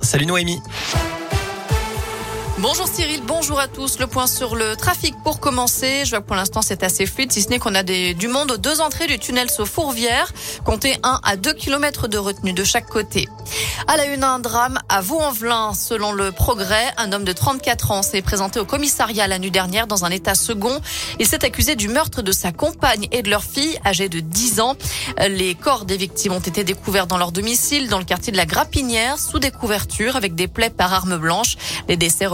Salut Noémie. Bonjour Cyril, bonjour à tous. Le point sur le trafic pour commencer. Je vois que pour l'instant c'est assez fluide, si ce n'est qu'on a des, du monde aux deux entrées du tunnel sous Fourvière. Comptez 1 à 2 km de retenue de chaque côté. À la une, un drame à Vaux-en-Velin. Selon le progrès, un homme de 34 ans s'est présenté au commissariat la nuit dernière dans un état second. Il s'est accusé du meurtre de sa compagne et de leur fille âgée de 10 ans. Les corps des victimes ont été découverts dans leur domicile, dans le quartier de la Grapinière, sous des couvertures avec des plaies par arme blanche. Les décès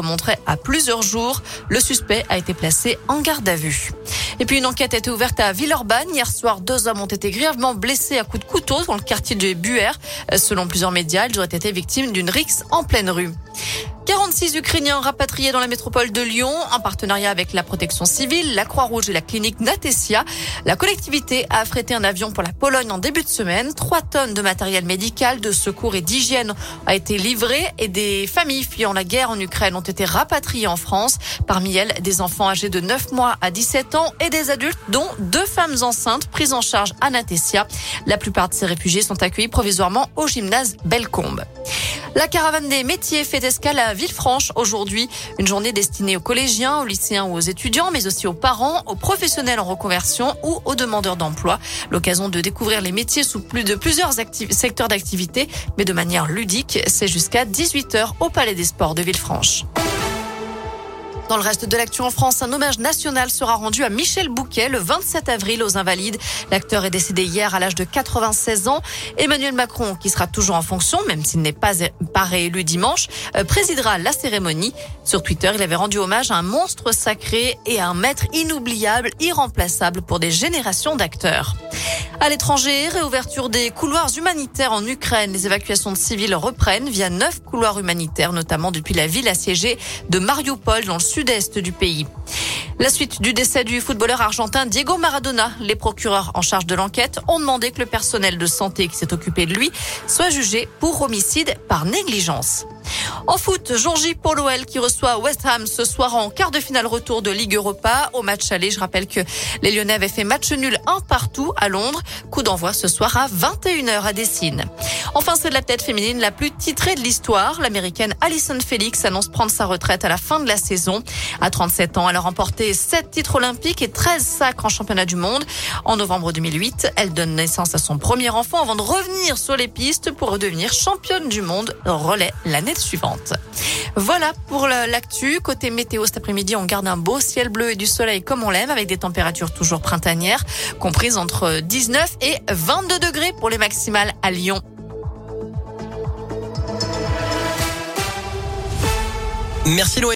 à plusieurs jours. Le suspect a été placé en garde à vue. Et puis une enquête a été ouverte à Villeurbanne. Hier soir, deux hommes ont été grièvement blessés à coups de couteau dans le quartier de Buer. Selon plusieurs médias, ils auraient été victimes d'une rixe en pleine rue. 46 Ukrainiens rapatriés dans la métropole de Lyon en partenariat avec la protection civile, la Croix-Rouge et la clinique Natesia. La collectivité a affrété un avion pour la Pologne en début de semaine. Trois tonnes de matériel médical, de secours et d'hygiène a été livré et des familles fuyant la guerre en Ukraine ont été rapatriées en France. Parmi elles, des enfants âgés de 9 mois à 17 ans et des adultes dont deux femmes enceintes prises en charge à Natesia. La plupart de ces réfugiés sont accueillis provisoirement au gymnase Bellecombe. La caravane des métiers fait escale à Villefranche aujourd'hui. Une journée destinée aux collégiens, aux lycéens ou aux étudiants, mais aussi aux parents, aux professionnels en reconversion ou aux demandeurs d'emploi. L'occasion de découvrir les métiers sous plus de plusieurs secteurs d'activité, mais de manière ludique. C'est jusqu'à 18h au Palais des Sports de Villefranche. Dans le reste de l'actu en France, un hommage national sera rendu à Michel Bouquet le 27 avril aux Invalides. L'acteur est décédé hier à l'âge de 96 ans. Emmanuel Macron, qui sera toujours en fonction, même s'il n'est pas, pas réélu dimanche, euh, présidera la cérémonie. Sur Twitter, il avait rendu hommage à un monstre sacré et à un maître inoubliable, irremplaçable pour des générations d'acteurs. À l'étranger, réouverture des couloirs humanitaires en Ukraine. Les évacuations de civils reprennent via neuf couloirs humanitaires, notamment depuis la ville assiégée de Mariupol dans le sud-est du pays. La suite du décès du footballeur argentin Diego Maradona. Les procureurs en charge de l'enquête ont demandé que le personnel de santé qui s'est occupé de lui soit jugé pour homicide par négligence. En foot, jour J pour qui reçoit West Ham ce soir en quart de finale retour de Ligue Europa. Au match aller, je rappelle que les Lyonnais avaient fait match nul un partout à Londres. Coup d'envoi ce soir à 21h à Dessine. Enfin, c'est de la tête féminine la plus titrée de l'histoire. L'américaine Alison Felix annonce prendre sa retraite à la fin de la saison. À 37 ans, elle a remporté 7 titres olympiques et 13 sacres en championnat du monde. En novembre 2008, elle donne naissance à son premier enfant avant de revenir sur les pistes pour redevenir championne du monde relais l'année Voilà pour l'actu. Côté météo cet après-midi, on garde un beau ciel bleu et du soleil comme on l'aime avec des températures toujours printanières comprises entre 19 et 22 degrés pour les maximales à Lyon. Merci Loé.